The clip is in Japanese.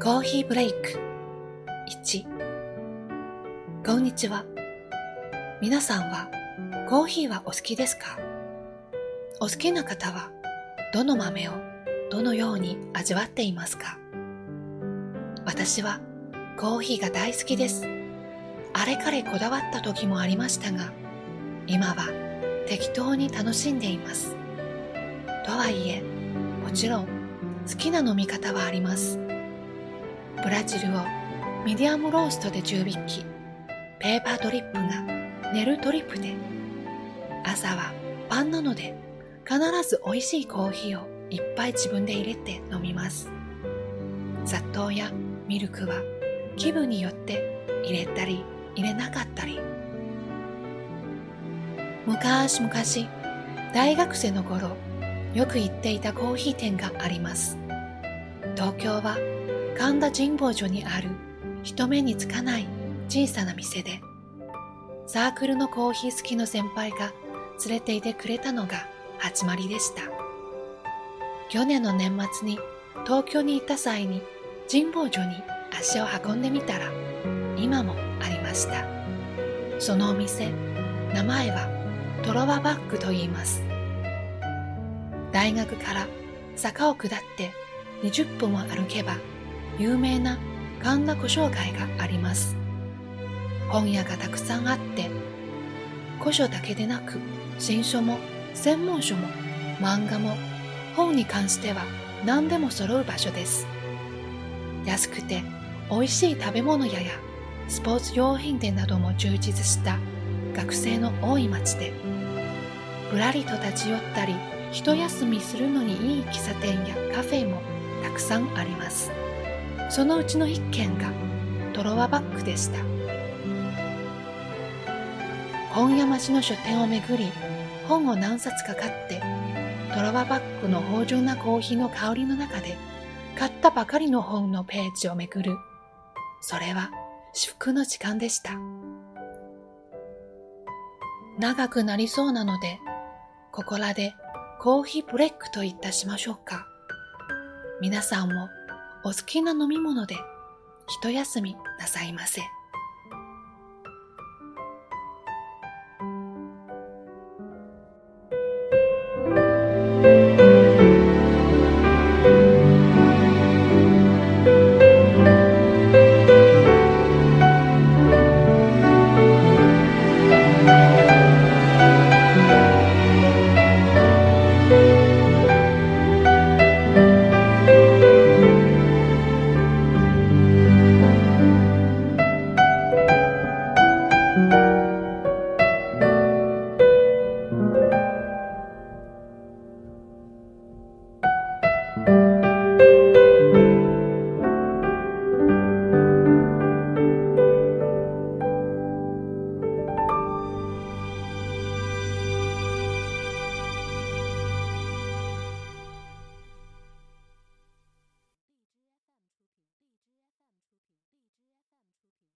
コーヒーブレイク。1こんにちは。皆さんはコーヒーはお好きですか？お好きな方はどの豆をどのように味わっていますか？私はコーヒーが大好きです。あれかれこだわった時もありましたが今は適当に楽しんでいます。とはいえもちろん好きな飲み方はあります。ブラジルをミディアムローストで10匹、ペーパードリップがネルトリップで、朝はパンなので必ず美味しいコーヒーをいっぱい自分で入れて飲みます。砂糖やミルクは気分によって入れたり入れなかったり。昔々、大学生の頃、よく行っていたコーヒー店があります。東京は神田神保町にある人目につかない小さな店で、サークルのコーヒー好きの先輩が連れていてくれたのが始まりでした。去年の年末に東京に行った際に神保町に足を運んでみたら今もありました。そのお店、名前はトロワバッグと言います。大学から坂を下って20分も歩けば有名な神田古書街があります。本屋がたくさんあって、古書だけでなく新書も専門書も漫画も本に関しては何でも揃う場所です。安くて美味しい食べ物屋やスポーツ用品店なども充実した学生の多い町で、ぶらりと立ち寄ったり、一休みするのにいい喫茶店やカフェもたくさんあります。そのうちの一軒がトロワバッグでした。本屋町の書店をめぐり、本を何冊か買って、トロワバッグの芳醇なコーヒーの香りの中で、買ったばかりの本のページをめぐる。それは至福の時間でした。長くなりそうなので、ここらでコーヒーブレイクといたしましょうか。皆さんもお好きな飲み物で一休みなさいませ。